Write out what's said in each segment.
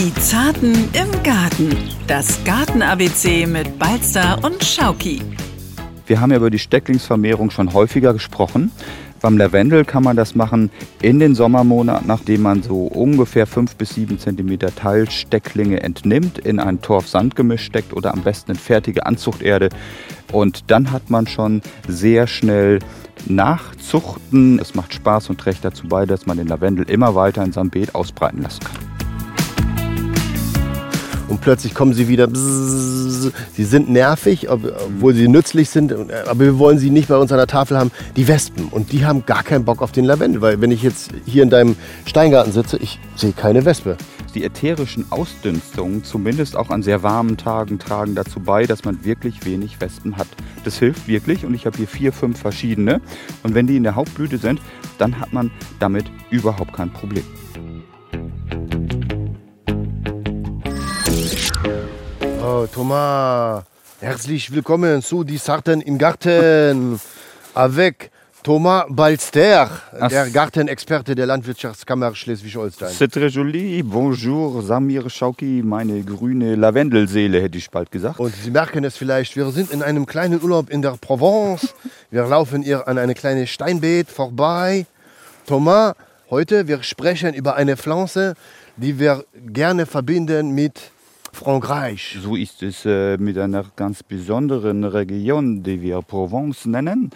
Die Zarten im Garten. Das Garten-ABC mit Balzer und Schauki. Wir haben ja über die Stecklingsvermehrung schon häufiger gesprochen. Beim Lavendel kann man das machen in den Sommermonaten, nachdem man so ungefähr 5 bis 7 cm Teilstecklinge entnimmt, in ein Torf-Sandgemisch steckt oder am besten in fertige Anzuchterde. Und dann hat man schon sehr schnell Nachzuchten. Es macht Spaß und trägt dazu bei, dass man den Lavendel immer weiter in seinem Beet ausbreiten lassen kann und plötzlich kommen sie wieder. Bzzz. Sie sind nervig, obwohl sie nützlich sind, aber wir wollen sie nicht bei uns an der Tafel haben. Die Wespen und die haben gar keinen Bock auf den Lavendel, weil wenn ich jetzt hier in deinem Steingarten sitze, ich sehe keine Wespe. Die ätherischen Ausdünstungen, zumindest auch an sehr warmen Tagen, tragen dazu bei, dass man wirklich wenig Wespen hat. Das hilft wirklich und ich habe hier vier, fünf verschiedene. Und wenn die in der Hauptblüte sind, dann hat man damit überhaupt kein Problem. Oh, Thomas, herzlich willkommen zu Die Sarten im Garten. Avec Thomas Balster, der Gartenexperte der Landwirtschaftskammer Schleswig-Holstein. C'est très joli. Bonjour, Samir Schauki, meine grüne Lavendelseele, hätte ich bald gesagt. Und Sie merken es vielleicht, wir sind in einem kleinen Urlaub in der Provence. Wir laufen hier an eine kleine Steinbeet vorbei. Thomas, heute wir sprechen über eine Pflanze, die wir gerne verbinden mit Frankreich. So ist es äh, mit einer ganz besonderen Region, die wir Provence nennen.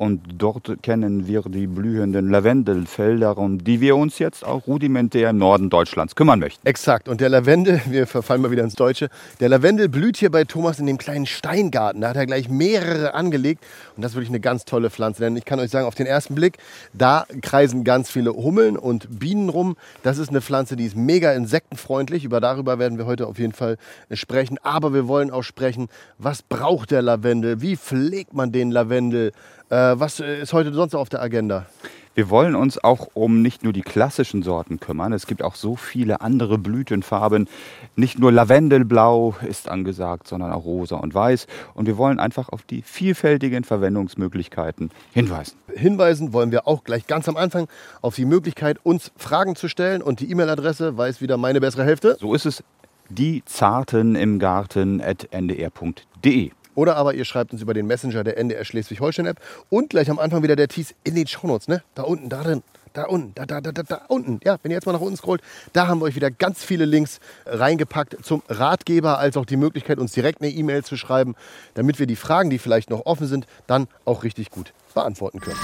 Und dort kennen wir die blühenden Lavendelfelder, um die wir uns jetzt auch rudimentär im Norden Deutschlands kümmern möchten. Exakt. Und der Lavendel, wir verfallen mal wieder ins Deutsche, der Lavendel blüht hier bei Thomas in dem kleinen Steingarten. Da hat er gleich mehrere angelegt. Und das ist wirklich eine ganz tolle Pflanze. Denn ich kann euch sagen, auf den ersten Blick, da kreisen ganz viele Hummeln und Bienen rum. Das ist eine Pflanze, die ist mega insektenfreundlich. Über darüber werden wir heute auf jeden Fall sprechen. Aber wir wollen auch sprechen, was braucht der Lavendel? Wie pflegt man den Lavendel? Äh, was äh, ist heute sonst auf der Agenda? Wir wollen uns auch um nicht nur die klassischen Sorten kümmern. Es gibt auch so viele andere Blütenfarben. Nicht nur Lavendelblau ist angesagt, sondern auch rosa und weiß. Und wir wollen einfach auf die vielfältigen Verwendungsmöglichkeiten hinweisen. Hinweisen wollen wir auch gleich ganz am Anfang auf die Möglichkeit, uns Fragen zu stellen. Und die E-Mail-Adresse weiß wieder meine bessere Hälfte. So ist es. Die Zarten im Garten at ndr.de. Oder aber ihr schreibt uns über den Messenger der NDR Schleswig-Holstein-App. Und gleich am Anfang wieder der Tease in den Shownotes, ne? Da unten, da drin. Da unten, da, da, da, da, da unten. Ja, wenn ihr jetzt mal nach unten scrollt, da haben wir euch wieder ganz viele Links reingepackt zum Ratgeber, als auch die Möglichkeit, uns direkt eine E-Mail zu schreiben, damit wir die Fragen, die vielleicht noch offen sind, dann auch richtig gut beantworten können.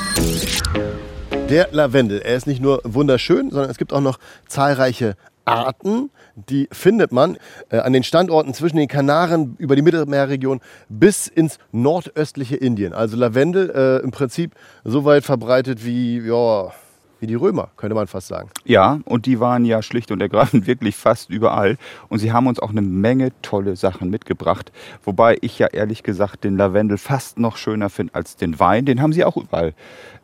Der Lavendel, er ist nicht nur wunderschön, sondern es gibt auch noch zahlreiche Arten, die findet man äh, an den Standorten zwischen den Kanaren über die Mittelmeerregion bis ins nordöstliche Indien. Also Lavendel äh, im Prinzip so weit verbreitet wie, ja, wie die Römer, könnte man fast sagen. Ja, und die waren ja schlicht und ergreifend wirklich fast überall. Und sie haben uns auch eine Menge tolle Sachen mitgebracht. Wobei ich ja ehrlich gesagt den Lavendel fast noch schöner finde als den Wein. Den haben sie auch überall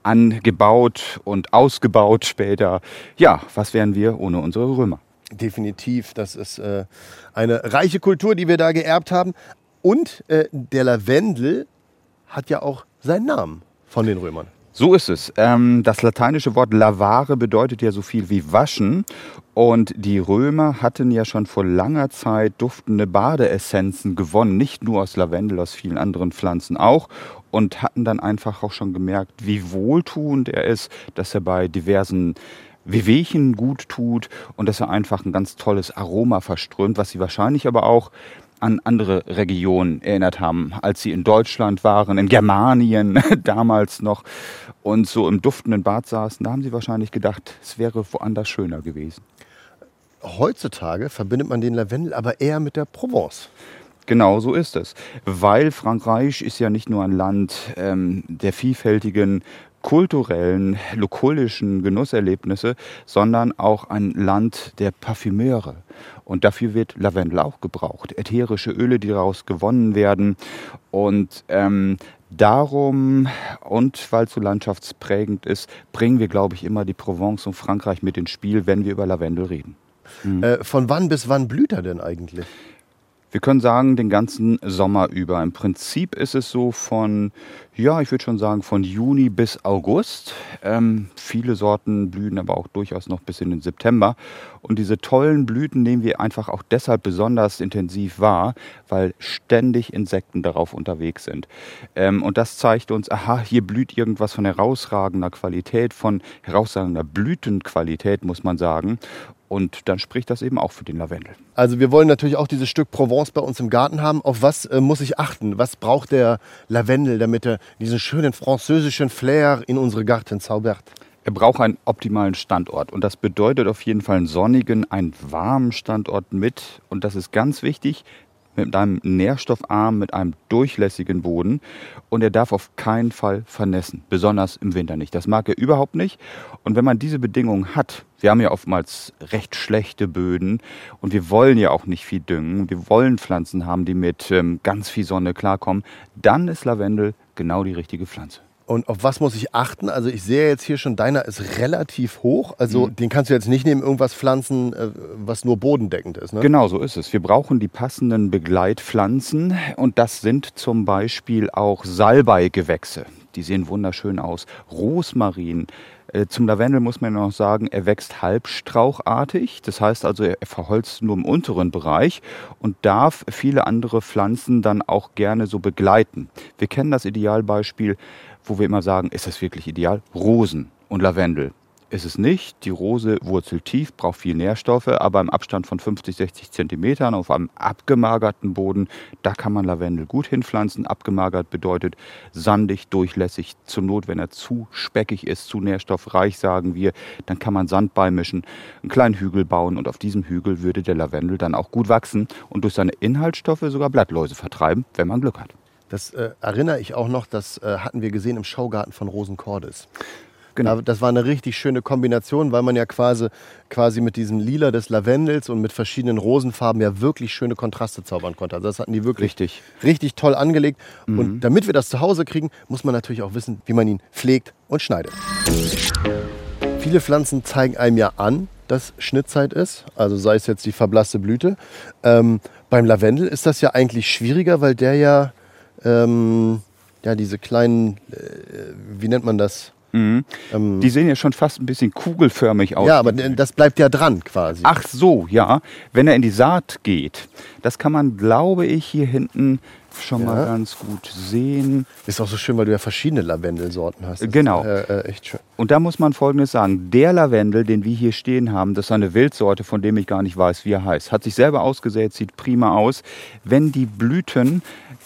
angebaut und ausgebaut später. Ja, was wären wir ohne unsere Römer? Definitiv, das ist äh, eine reiche Kultur, die wir da geerbt haben. Und äh, der Lavendel hat ja auch seinen Namen von den Römern. So ist es. Ähm, das lateinische Wort lavare bedeutet ja so viel wie waschen. Und die Römer hatten ja schon vor langer Zeit duftende Badeessenzen gewonnen, nicht nur aus Lavendel, aus vielen anderen Pflanzen auch. Und hatten dann einfach auch schon gemerkt, wie wohltuend er ist, dass er bei diversen Wehwehchen gut tut und dass er einfach ein ganz tolles Aroma verströmt, was sie wahrscheinlich aber auch an andere Regionen erinnert haben, als sie in Deutschland waren, in Germanien damals noch und so im duftenden Bad saßen. Da haben sie wahrscheinlich gedacht, es wäre woanders schöner gewesen. Heutzutage verbindet man den Lavendel aber eher mit der Provence. Genau so ist es. Weil Frankreich ist ja nicht nur ein Land ähm, der vielfältigen kulturellen, lokulischen Genusserlebnisse, sondern auch ein Land der Parfümeure. Und dafür wird Lavendel auch gebraucht. Ätherische Öle, die daraus gewonnen werden. Und ähm, darum, und weil es so landschaftsprägend ist, bringen wir, glaube ich, immer die Provence und Frankreich mit ins Spiel, wenn wir über Lavendel reden. Mhm. Äh, von wann bis wann blüht er denn eigentlich? Wir können sagen, den ganzen Sommer über. Im Prinzip ist es so von, ja, ich würde schon sagen, von Juni bis August. Ähm, viele Sorten blühen aber auch durchaus noch bis in den September. Und diese tollen Blüten nehmen wir einfach auch deshalb besonders intensiv wahr, weil ständig Insekten darauf unterwegs sind. Ähm, und das zeigt uns, aha, hier blüht irgendwas von herausragender Qualität, von herausragender Blütenqualität, muss man sagen. Und dann spricht das eben auch für den Lavendel. Also wir wollen natürlich auch dieses Stück Provence bei uns im Garten haben. Auf was äh, muss ich achten? Was braucht der Lavendel, damit er diesen schönen französischen Flair in unsere Garten zaubert? Er braucht einen optimalen Standort und das bedeutet auf jeden Fall einen sonnigen, einen warmen Standort mit. Und das ist ganz wichtig, mit einem nährstoffarmen, mit einem durchlässigen Boden. Und er darf auf keinen Fall vernässen, besonders im Winter nicht. Das mag er überhaupt nicht. Und wenn man diese Bedingungen hat, wir haben ja oftmals recht schlechte Böden und wir wollen ja auch nicht viel düngen, wir wollen Pflanzen haben, die mit ähm, ganz viel Sonne klarkommen, dann ist Lavendel genau die richtige Pflanze. Und auf was muss ich achten? Also ich sehe jetzt hier schon, deiner ist relativ hoch. Also mhm. den kannst du jetzt nicht neben irgendwas pflanzen, äh, was nur bodendeckend ist. Ne? Genau so ist es. Wir brauchen die passenden Begleitpflanzen und das sind zum Beispiel auch Salbeigewächse. Die sehen wunderschön aus. Rosmarin. Äh, zum Lavendel muss man noch sagen, er wächst halbstrauchartig. Das heißt also, er verholzt nur im unteren Bereich und darf viele andere Pflanzen dann auch gerne so begleiten. Wir kennen das Idealbeispiel wo wir immer sagen, ist das wirklich ideal? Rosen und Lavendel. Ist es nicht. Die Rose wurzelt tief, braucht viel Nährstoffe, aber im Abstand von 50, 60 Zentimetern auf einem abgemagerten Boden, da kann man Lavendel gut hinpflanzen. Abgemagert bedeutet sandig, durchlässig. Zur Not, wenn er zu speckig ist, zu nährstoffreich, sagen wir, dann kann man Sand beimischen, einen kleinen Hügel bauen und auf diesem Hügel würde der Lavendel dann auch gut wachsen und durch seine Inhaltsstoffe sogar Blattläuse vertreiben, wenn man Glück hat. Das äh, erinnere ich auch noch, das äh, hatten wir gesehen im Schaugarten von Rosenkordes. Genau. Das war eine richtig schöne Kombination, weil man ja quasi, quasi mit diesem Lila des Lavendels und mit verschiedenen Rosenfarben ja wirklich schöne Kontraste zaubern konnte. Also das hatten die wirklich richtig, richtig toll angelegt. Mhm. Und damit wir das zu Hause kriegen, muss man natürlich auch wissen, wie man ihn pflegt und schneidet. Viele Pflanzen zeigen einem ja an, dass Schnittzeit ist. Also sei es jetzt die verblasste Blüte. Ähm, beim Lavendel ist das ja eigentlich schwieriger, weil der ja ähm, ja, diese kleinen, äh, wie nennt man das? Mhm. Ähm, die sehen ja schon fast ein bisschen kugelförmig aus. Ja, aber das bleibt ja dran quasi. Ach so, ja. Wenn er in die Saat geht, das kann man, glaube ich, hier hinten schon ja. mal ganz gut sehen. Ist auch so schön, weil du ja verschiedene Lavendelsorten hast. Das genau. Ist, äh, äh, echt schön. Und da muss man Folgendes sagen. Der Lavendel, den wir hier stehen haben, das ist eine Wildsorte, von dem ich gar nicht weiß, wie er heißt. Hat sich selber ausgesät, sieht prima aus. Wenn die Blüten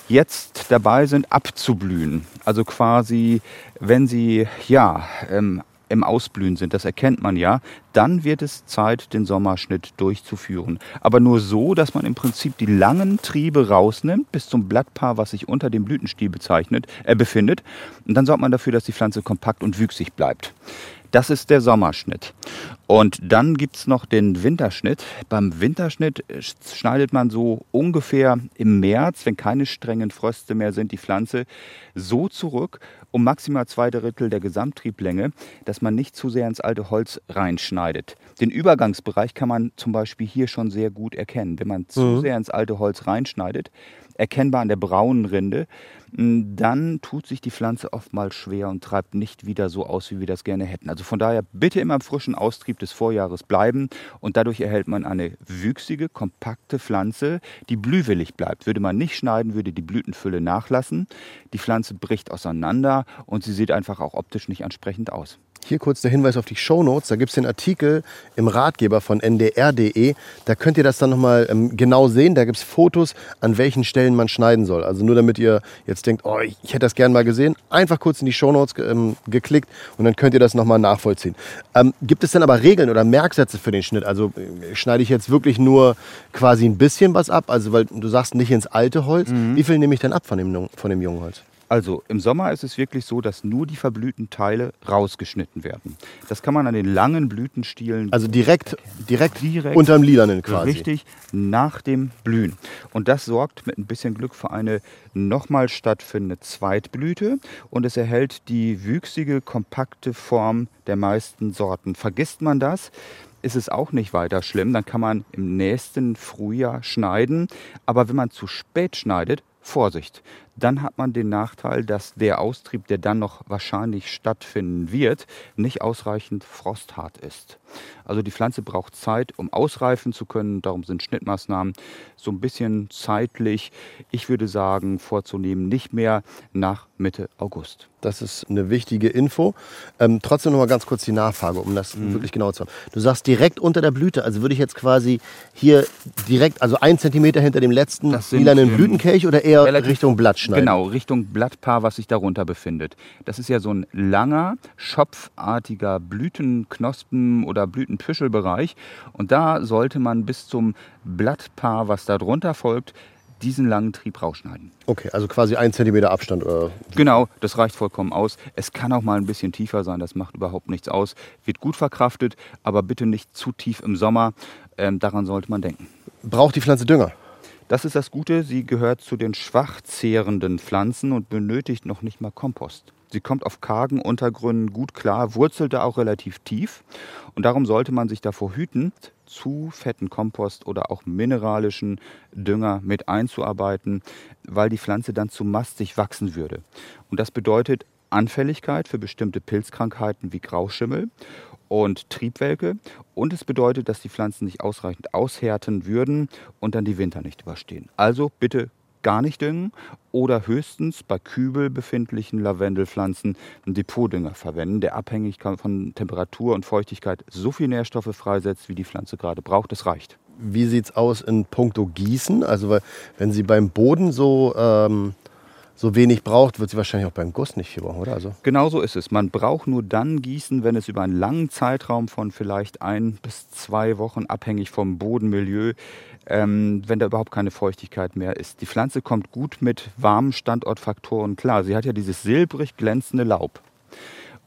jetzt dabei sind, abzublühen. Also quasi, wenn sie ja ähm, im Ausblühen sind, das erkennt man ja, dann wird es Zeit, den Sommerschnitt durchzuführen. Aber nur so, dass man im Prinzip die langen Triebe rausnimmt, bis zum Blattpaar, was sich unter dem Blütenstiel bezeichnet, äh, befindet. Und dann sorgt man dafür, dass die Pflanze kompakt und wüchsig bleibt. Das ist der Sommerschnitt. Und dann gibt es noch den Winterschnitt. Beim Winterschnitt schneidet man so ungefähr im März, wenn keine strengen Fröste mehr sind, die Pflanze so zurück, um maximal zwei Drittel der Gesamttrieblänge, dass man nicht zu sehr ins alte Holz reinschneidet. Den Übergangsbereich kann man zum Beispiel hier schon sehr gut erkennen. Wenn man zu mhm. sehr ins alte Holz reinschneidet, erkennbar an der braunen Rinde, dann tut sich die Pflanze oftmals schwer und treibt nicht wieder so aus, wie wir das gerne hätten. Also von daher bitte immer im frischen Austrieb des Vorjahres bleiben und dadurch erhält man eine wüchsige, kompakte Pflanze, die blühwillig bleibt. Würde man nicht schneiden, würde die Blütenfülle nachlassen. Die Pflanze bricht auseinander und sie sieht einfach auch optisch nicht ansprechend aus. Hier kurz der Hinweis auf die Show Notes. Da gibt es den Artikel im Ratgeber von ndr.de. Da könnt ihr das dann nochmal ähm, genau sehen. Da gibt es Fotos, an welchen Stellen man schneiden soll. Also nur damit ihr jetzt denkt, oh, ich, ich hätte das gern mal gesehen. Einfach kurz in die Show Notes ähm, geklickt und dann könnt ihr das nochmal nachvollziehen. Ähm, gibt es denn aber Regeln oder Merksätze für den Schnitt? Also äh, schneide ich jetzt wirklich nur quasi ein bisschen was ab? Also weil du sagst nicht ins alte Holz. Mhm. Wie viel nehme ich denn ab von dem, von dem jungen Holz? Also im Sommer ist es wirklich so, dass nur die verblühten Teile rausgeschnitten werden. Das kann man an den langen Blütenstielen. Also direkt, direkt, direkt unterm Lilanen quasi. Richtig, nach dem Blühen. Und das sorgt mit ein bisschen Glück für eine nochmal stattfindende Zweitblüte und es erhält die wüchsige, kompakte Form der meisten Sorten. Vergisst man das, ist es auch nicht weiter schlimm. Dann kann man im nächsten Frühjahr schneiden. Aber wenn man zu spät schneidet, Vorsicht, dann hat man den Nachteil, dass der Austrieb, der dann noch wahrscheinlich stattfinden wird, nicht ausreichend frosthart ist. Also die Pflanze braucht Zeit, um ausreifen zu können. Darum sind Schnittmaßnahmen so ein bisschen zeitlich, ich würde sagen, vorzunehmen, nicht mehr nach Mitte August. Das ist eine wichtige Info. Ähm, trotzdem noch mal ganz kurz die Nachfrage, um das mhm. wirklich genau zu haben. Du sagst direkt unter der Blüte, also würde ich jetzt quasi hier direkt, also ein Zentimeter hinter dem letzten lilanen ähm, Blütenkelch oder eher Richtung Blatt schneiden? Genau, Richtung Blattpaar, was sich darunter befindet. Das ist ja so ein langer, schopfartiger Blütenknospen- oder Blütenpüschelbereich. Und da sollte man bis zum Blattpaar, was darunter folgt, diesen langen Trieb rausschneiden. Okay, also quasi ein Zentimeter Abstand. Oder? Genau, das reicht vollkommen aus. Es kann auch mal ein bisschen tiefer sein, das macht überhaupt nichts aus. Wird gut verkraftet, aber bitte nicht zu tief im Sommer. Ähm, daran sollte man denken. Braucht die Pflanze Dünger? Das ist das Gute, sie gehört zu den schwach zehrenden Pflanzen und benötigt noch nicht mal Kompost. Sie kommt auf kargen Untergründen gut klar, wurzelt da auch relativ tief und darum sollte man sich davor hüten, zu fetten Kompost oder auch mineralischen Dünger mit einzuarbeiten, weil die Pflanze dann zu mastig wachsen würde. Und das bedeutet Anfälligkeit für bestimmte Pilzkrankheiten wie Grauschimmel und Triebwelke. Und es bedeutet, dass die Pflanzen nicht ausreichend aushärten würden und dann die Winter nicht überstehen. Also bitte gar nicht düngen oder höchstens bei Kübel befindlichen Lavendelpflanzen einen Depotdünger verwenden, der abhängig von Temperatur und Feuchtigkeit so viel Nährstoffe freisetzt, wie die Pflanze gerade braucht. Das reicht. Wie sieht es aus in puncto Gießen? Also wenn Sie beim Boden so ähm so wenig braucht, wird sie wahrscheinlich auch beim Guss nicht viel brauchen, oder? Also genau so ist es. Man braucht nur dann gießen, wenn es über einen langen Zeitraum von vielleicht ein bis zwei Wochen, abhängig vom Bodenmilieu, ähm, wenn da überhaupt keine Feuchtigkeit mehr ist. Die Pflanze kommt gut mit warmen Standortfaktoren klar. Sie hat ja dieses silbrig glänzende Laub.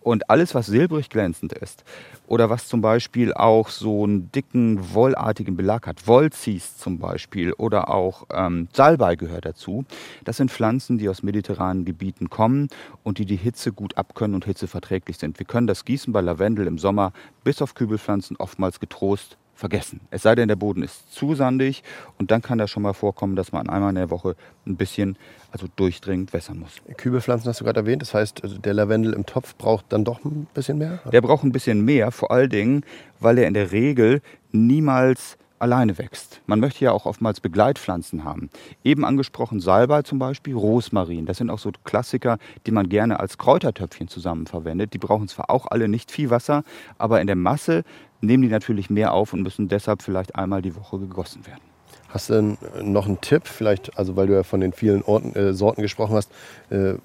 Und alles, was silbrig glänzend ist oder was zum Beispiel auch so einen dicken, wollartigen Belag hat, Wollzies zum Beispiel oder auch ähm, Salbei gehört dazu, das sind Pflanzen, die aus mediterranen Gebieten kommen und die die Hitze gut abkönnen und hitzeverträglich sind. Wir können das Gießen bei Lavendel im Sommer bis auf Kübelpflanzen oftmals getrost vergessen. Es sei denn, der Boden ist zu sandig und dann kann das schon mal vorkommen, dass man einmal in der Woche ein bisschen, also durchdringend wässern muss. Kübelpflanzen hast du gerade erwähnt, das heißt, also der Lavendel im Topf braucht dann doch ein bisschen mehr? Der braucht ein bisschen mehr, vor allen Dingen, weil er in der Regel niemals alleine wächst. Man möchte ja auch oftmals Begleitpflanzen haben. Eben angesprochen Salbei zum Beispiel, Rosmarin. Das sind auch so Klassiker, die man gerne als Kräutertöpfchen zusammen verwendet. Die brauchen zwar auch alle nicht viel Wasser, aber in der Masse nehmen die natürlich mehr auf und müssen deshalb vielleicht einmal die Woche gegossen werden. Hast du denn noch einen Tipp, vielleicht, also weil du ja von den vielen Orten, äh, Sorten gesprochen hast, äh,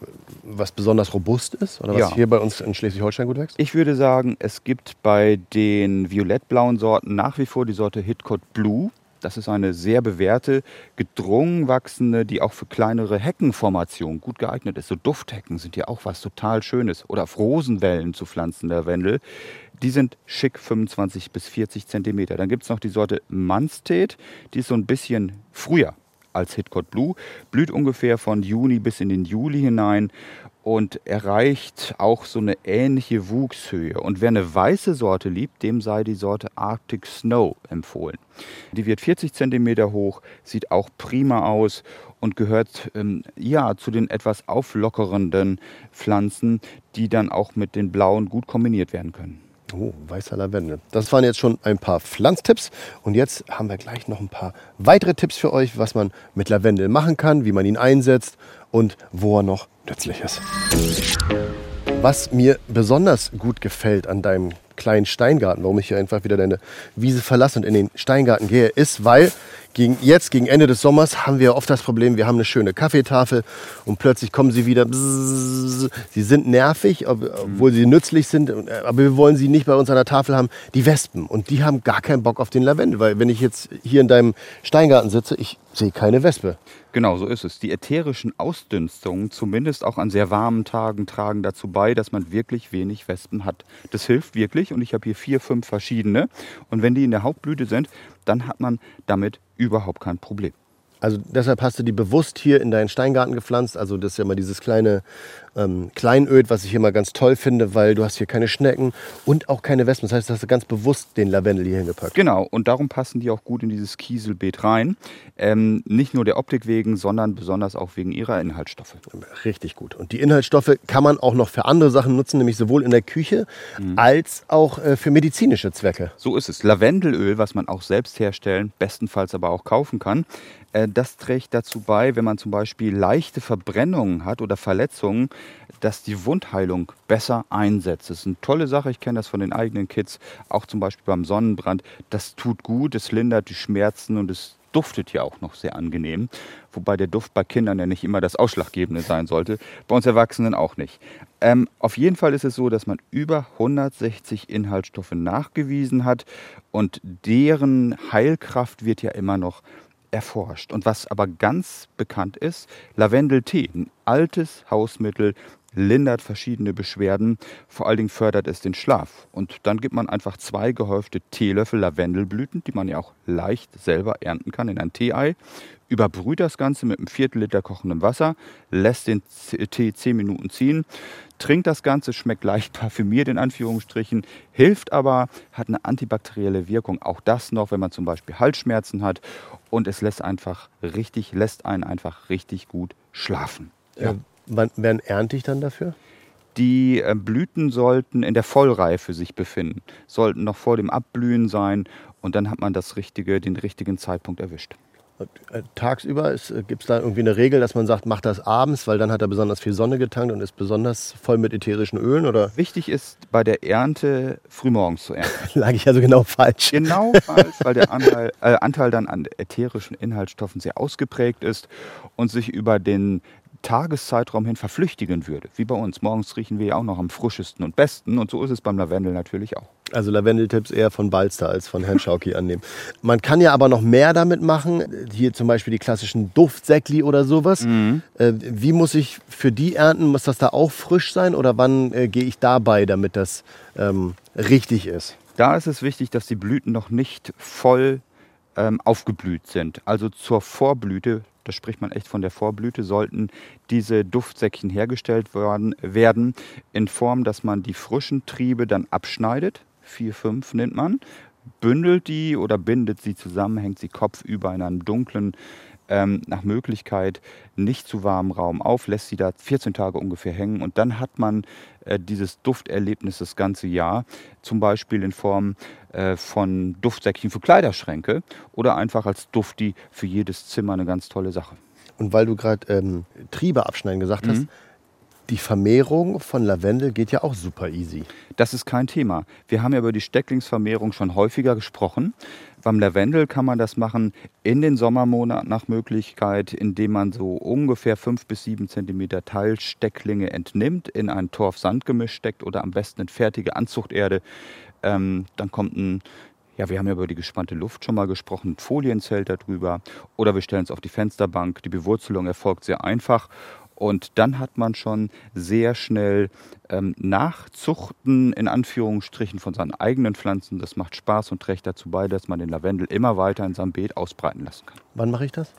was besonders robust ist oder was ja. hier bei uns in Schleswig-Holstein gut wächst? Ich würde sagen, es gibt bei den violettblauen Sorten nach wie vor die Sorte Hitcot Blue. Das ist eine sehr bewährte, gedrungen wachsende, die auch für kleinere Heckenformationen gut geeignet ist. So Dufthecken sind ja auch was total Schönes. Oder auf Rosenwellen zu pflanzen, der Wendel. Die sind schick 25 bis 40 Zentimeter. Dann gibt es noch die Sorte Manstedt, die ist so ein bisschen früher als Hitcot Blue, blüht ungefähr von Juni bis in den Juli hinein und erreicht auch so eine ähnliche Wuchshöhe. Und wer eine weiße Sorte liebt, dem sei die Sorte Arctic Snow empfohlen. Die wird 40 cm hoch, sieht auch prima aus und gehört ähm, ja zu den etwas auflockernden Pflanzen, die dann auch mit den blauen gut kombiniert werden können. Oh, weißer Lavendel. Das waren jetzt schon ein paar Pflanztipps. Und jetzt haben wir gleich noch ein paar weitere Tipps für euch, was man mit Lavendel machen kann, wie man ihn einsetzt und wo er noch nützlich ist. Was mir besonders gut gefällt an deinem kleinen Steingarten, warum ich hier einfach wieder deine Wiese verlasse und in den Steingarten gehe, ist, weil gegen, jetzt, gegen Ende des Sommers, haben wir oft das Problem, wir haben eine schöne Kaffeetafel und plötzlich kommen sie wieder. Bzzz, sie sind nervig, obwohl sie nützlich sind, aber wir wollen sie nicht bei uns an der Tafel haben. Die Wespen. Und die haben gar keinen Bock auf den Lavendel, weil wenn ich jetzt hier in deinem Steingarten sitze, ich sehe keine Wespe. Genau, so ist es. Die ätherischen Ausdünstungen, zumindest auch an sehr warmen Tagen, tragen dazu bei, dass man wirklich wenig Wespen hat. Das hilft wirklich und ich habe hier vier, fünf verschiedene. Und wenn die in der Hauptblüte sind, dann hat man damit überhaupt kein Problem. Also deshalb hast du die bewusst hier in deinen Steingarten gepflanzt. Also das ist ja mal dieses kleine ähm, Kleinöd, was ich immer ganz toll finde, weil du hast hier keine Schnecken und auch keine Wespen. Das heißt, du hast ganz bewusst den Lavendel hier hingepackt. Genau, und darum passen die auch gut in dieses Kieselbeet rein. Ähm, nicht nur der Optik wegen, sondern besonders auch wegen ihrer Inhaltsstoffe. Richtig gut. Und die Inhaltsstoffe kann man auch noch für andere Sachen nutzen, nämlich sowohl in der Küche mhm. als auch äh, für medizinische Zwecke. So ist es. Lavendelöl, was man auch selbst herstellen, bestenfalls aber auch kaufen kann, äh, das trägt dazu bei, wenn man zum Beispiel leichte Verbrennungen hat oder Verletzungen, dass die Wundheilung besser einsetzt. Das ist eine tolle Sache. Ich kenne das von den eigenen Kids, auch zum Beispiel beim Sonnenbrand. Das tut gut, es lindert die Schmerzen und es duftet ja auch noch sehr angenehm. Wobei der Duft bei Kindern ja nicht immer das Ausschlaggebende sein sollte. Bei uns Erwachsenen auch nicht. Ähm, auf jeden Fall ist es so, dass man über 160 Inhaltsstoffe nachgewiesen hat und deren Heilkraft wird ja immer noch erforscht. Und was aber ganz bekannt ist, Lavendeltee, ein altes Hausmittel, lindert verschiedene Beschwerden, vor allen Dingen fördert es den Schlaf. Und dann gibt man einfach zwei gehäufte Teelöffel Lavendelblüten, die man ja auch leicht selber ernten kann, in ein Teeei, überbrüht das Ganze mit einem Viertel Liter kochendem Wasser, lässt den Tee zehn Minuten ziehen, trinkt das Ganze, schmeckt leicht parfümiert in Anführungsstrichen, hilft aber, hat eine antibakterielle Wirkung. Auch das noch, wenn man zum Beispiel Halsschmerzen hat und es lässt einfach richtig, lässt einen einfach richtig gut schlafen. Ja. Wann, wann ernte ich dann dafür? Die äh, Blüten sollten in der Vollreife sich befinden, sollten noch vor dem Abblühen sein und dann hat man das richtige, den richtigen Zeitpunkt erwischt. Äh, tagsüber äh, gibt es da irgendwie eine Regel, dass man sagt, macht das abends, weil dann hat er besonders viel Sonne getankt und ist besonders voll mit ätherischen Ölen? Oder? Wichtig ist bei der Ernte frühmorgens zu ernten. Lag ich also genau falsch. Genau falsch, weil der Anteil, äh, Anteil dann an ätherischen Inhaltsstoffen sehr ausgeprägt ist und sich über den Tageszeitraum hin verflüchtigen würde. Wie bei uns. Morgens riechen wir ja auch noch am frischesten und besten und so ist es beim Lavendel natürlich auch. Also Lavendeltipps eher von Balster als von Herrn Schauki annehmen. Man kann ja aber noch mehr damit machen. Hier zum Beispiel die klassischen Duftsäckli oder sowas. Mhm. Äh, wie muss ich für die ernten? Muss das da auch frisch sein oder wann äh, gehe ich dabei, damit das ähm, richtig ist? Da ist es wichtig, dass die Blüten noch nicht voll ähm, aufgeblüht sind. Also zur Vorblüte da spricht man echt von der Vorblüte, sollten diese Duftsäckchen hergestellt worden, werden in Form, dass man die frischen Triebe dann abschneidet, vier, fünf nennt man, bündelt die oder bindet sie zusammen, hängt sie kopfüber in einem dunklen ähm, nach Möglichkeit nicht zu warmen Raum auf, lässt sie da 14 Tage ungefähr hängen und dann hat man äh, dieses Dufterlebnis das ganze Jahr, zum Beispiel in Form äh, von Duftsäckchen für Kleiderschränke oder einfach als Dufti für jedes Zimmer eine ganz tolle Sache. Und weil du gerade ähm, Triebe abschneiden gesagt hast, mhm. Die Vermehrung von Lavendel geht ja auch super easy. Das ist kein Thema. Wir haben ja über die Stecklingsvermehrung schon häufiger gesprochen. Beim Lavendel kann man das machen in den Sommermonaten nach Möglichkeit, indem man so ungefähr 5 bis 7 cm Teilstecklinge entnimmt, in ein Torf-Sandgemisch steckt oder am besten in fertige Anzuchterde. Ähm, dann kommt ein ja, wir haben ja über die gespannte Luft schon mal gesprochen, ein Folienzelt darüber. Oder wir stellen es auf die Fensterbank. Die Bewurzelung erfolgt sehr einfach. Und dann hat man schon sehr schnell ähm, Nachzuchten in Anführungsstrichen von seinen eigenen Pflanzen. Das macht Spaß und trägt dazu bei, dass man den Lavendel immer weiter in seinem Beet ausbreiten lassen kann. Wann mache ich das?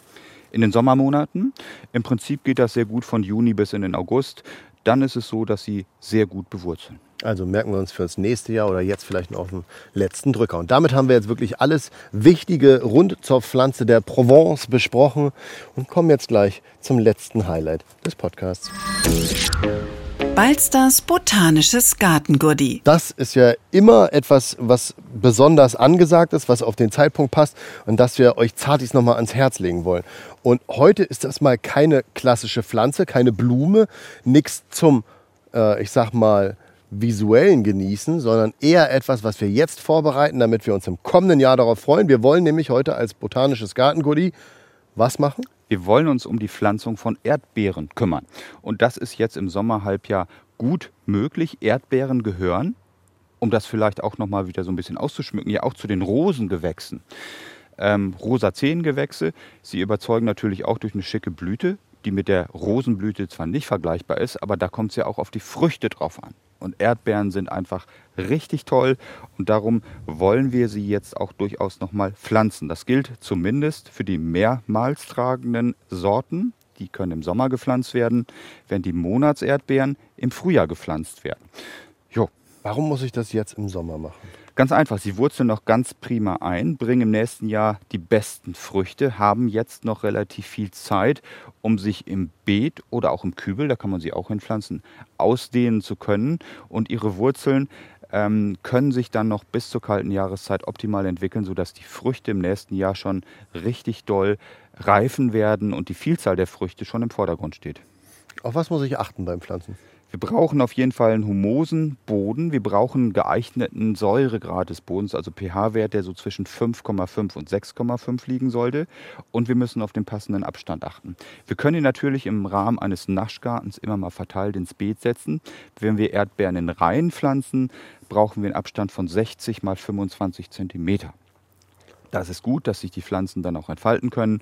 In den Sommermonaten. Im Prinzip geht das sehr gut von Juni bis in den August. Dann ist es so, dass sie sehr gut bewurzeln. Also merken wir uns für das nächste Jahr oder jetzt vielleicht noch auf den letzten Drücker. Und damit haben wir jetzt wirklich alles Wichtige rund zur Pflanze der Provence besprochen und kommen jetzt gleich zum letzten Highlight des Podcasts. Balsters botanisches Gartengurdi. Das ist ja immer etwas, was besonders angesagt ist, was auf den Zeitpunkt passt und das wir euch Zartis nochmal ans Herz legen wollen. Und heute ist das mal keine klassische Pflanze, keine Blume, nichts zum, äh, ich sag mal, visuellen Genießen, sondern eher etwas, was wir jetzt vorbereiten, damit wir uns im kommenden Jahr darauf freuen. Wir wollen nämlich heute als botanisches Gartengoodie was machen? Wir wollen uns um die Pflanzung von Erdbeeren kümmern. Und das ist jetzt im Sommerhalbjahr gut möglich. Erdbeeren gehören, um das vielleicht auch noch mal wieder so ein bisschen auszuschmücken, ja auch zu den Rosengewächsen. Ähm, Rosazäengewächse, sie überzeugen natürlich auch durch eine schicke Blüte, die mit der Rosenblüte zwar nicht vergleichbar ist, aber da kommt es ja auch auf die Früchte drauf an. Und Erdbeeren sind einfach richtig toll und darum wollen wir sie jetzt auch durchaus nochmal pflanzen. Das gilt zumindest für die mehrmals tragenden Sorten Die können im Sommer gepflanzt werden, während die Monatserdbeeren im Frühjahr gepflanzt werden. Jo. Warum muss ich das jetzt im Sommer machen? Ganz einfach, sie wurzeln noch ganz prima ein, bringen im nächsten Jahr die besten Früchte, haben jetzt noch relativ viel Zeit, um sich im Beet oder auch im Kübel, da kann man sie auch hinpflanzen, ausdehnen zu können. Und ihre Wurzeln ähm, können sich dann noch bis zur kalten Jahreszeit optimal entwickeln, sodass die Früchte im nächsten Jahr schon richtig doll reifen werden und die Vielzahl der Früchte schon im Vordergrund steht. Auf was muss ich achten beim Pflanzen? Wir brauchen auf jeden Fall einen humosen Boden. Wir brauchen einen geeigneten Säuregrad des Bodens, also pH-Wert, der so zwischen 5,5 und 6,5 liegen sollte. Und wir müssen auf den passenden Abstand achten. Wir können ihn natürlich im Rahmen eines Naschgartens immer mal verteilt ins Beet setzen. Wenn wir Erdbeeren in Reihen pflanzen, brauchen wir einen Abstand von 60 mal 25 Zentimeter. Das ist gut, dass sich die Pflanzen dann auch entfalten können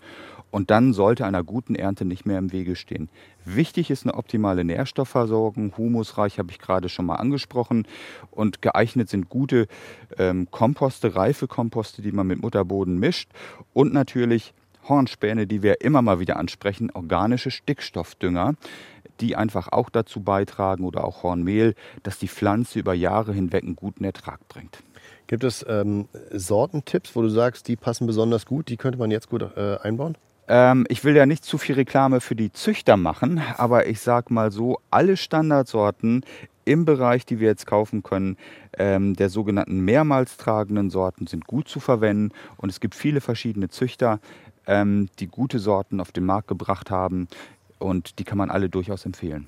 und dann sollte einer guten Ernte nicht mehr im Wege stehen. Wichtig ist eine optimale Nährstoffversorgung. Humusreich habe ich gerade schon mal angesprochen und geeignet sind gute ähm, Komposte, reife Komposte, die man mit Mutterboden mischt und natürlich Hornspäne, die wir immer mal wieder ansprechen, organische Stickstoffdünger, die einfach auch dazu beitragen oder auch Hornmehl, dass die Pflanze über Jahre hinweg einen guten Ertrag bringt. Gibt es ähm, Sortentipps, wo du sagst, die passen besonders gut, die könnte man jetzt gut äh, einbauen? Ähm, ich will ja nicht zu viel Reklame für die Züchter machen, aber ich sag mal so, alle Standardsorten im Bereich, die wir jetzt kaufen können, ähm, der sogenannten mehrmals tragenden Sorten sind gut zu verwenden und es gibt viele verschiedene Züchter, ähm, die gute Sorten auf den Markt gebracht haben und die kann man alle durchaus empfehlen.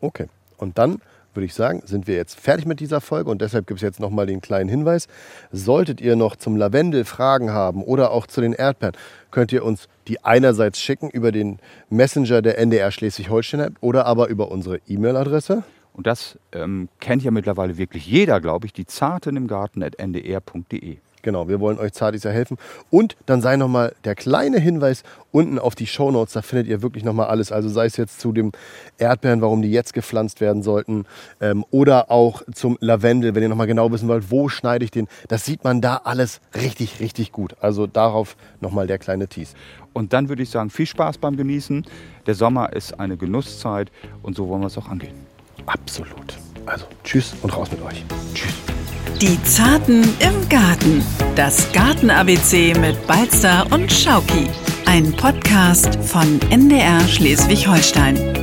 Okay, und dann würde ich sagen, sind wir jetzt fertig mit dieser Folge und deshalb gibt es jetzt nochmal den kleinen Hinweis. Solltet ihr noch zum Lavendel Fragen haben oder auch zu den Erdbeeren, könnt ihr uns die einerseits schicken über den Messenger der NDR Schleswig-Holstein-App oder aber über unsere E-Mail-Adresse. Und das ähm, kennt ja mittlerweile wirklich jeder, glaube ich, die zarten im Garten at ndr.de. Genau, wir wollen euch zart helfen. Und dann sei nochmal der kleine Hinweis unten auf die Shownotes, da findet ihr wirklich nochmal alles. Also sei es jetzt zu dem Erdbeeren, warum die jetzt gepflanzt werden sollten, ähm, oder auch zum Lavendel, wenn ihr nochmal genau wissen wollt, wo schneide ich den. Das sieht man da alles richtig, richtig gut. Also darauf nochmal der kleine Tease. Und dann würde ich sagen, viel Spaß beim Genießen. Der Sommer ist eine Genusszeit und so wollen wir es auch angehen. Absolut. Also tschüss und raus mit euch. Tschüss. Die Zarten im Garten. Das Garten-ABC mit Balzer und Schauki. Ein Podcast von NDR Schleswig-Holstein.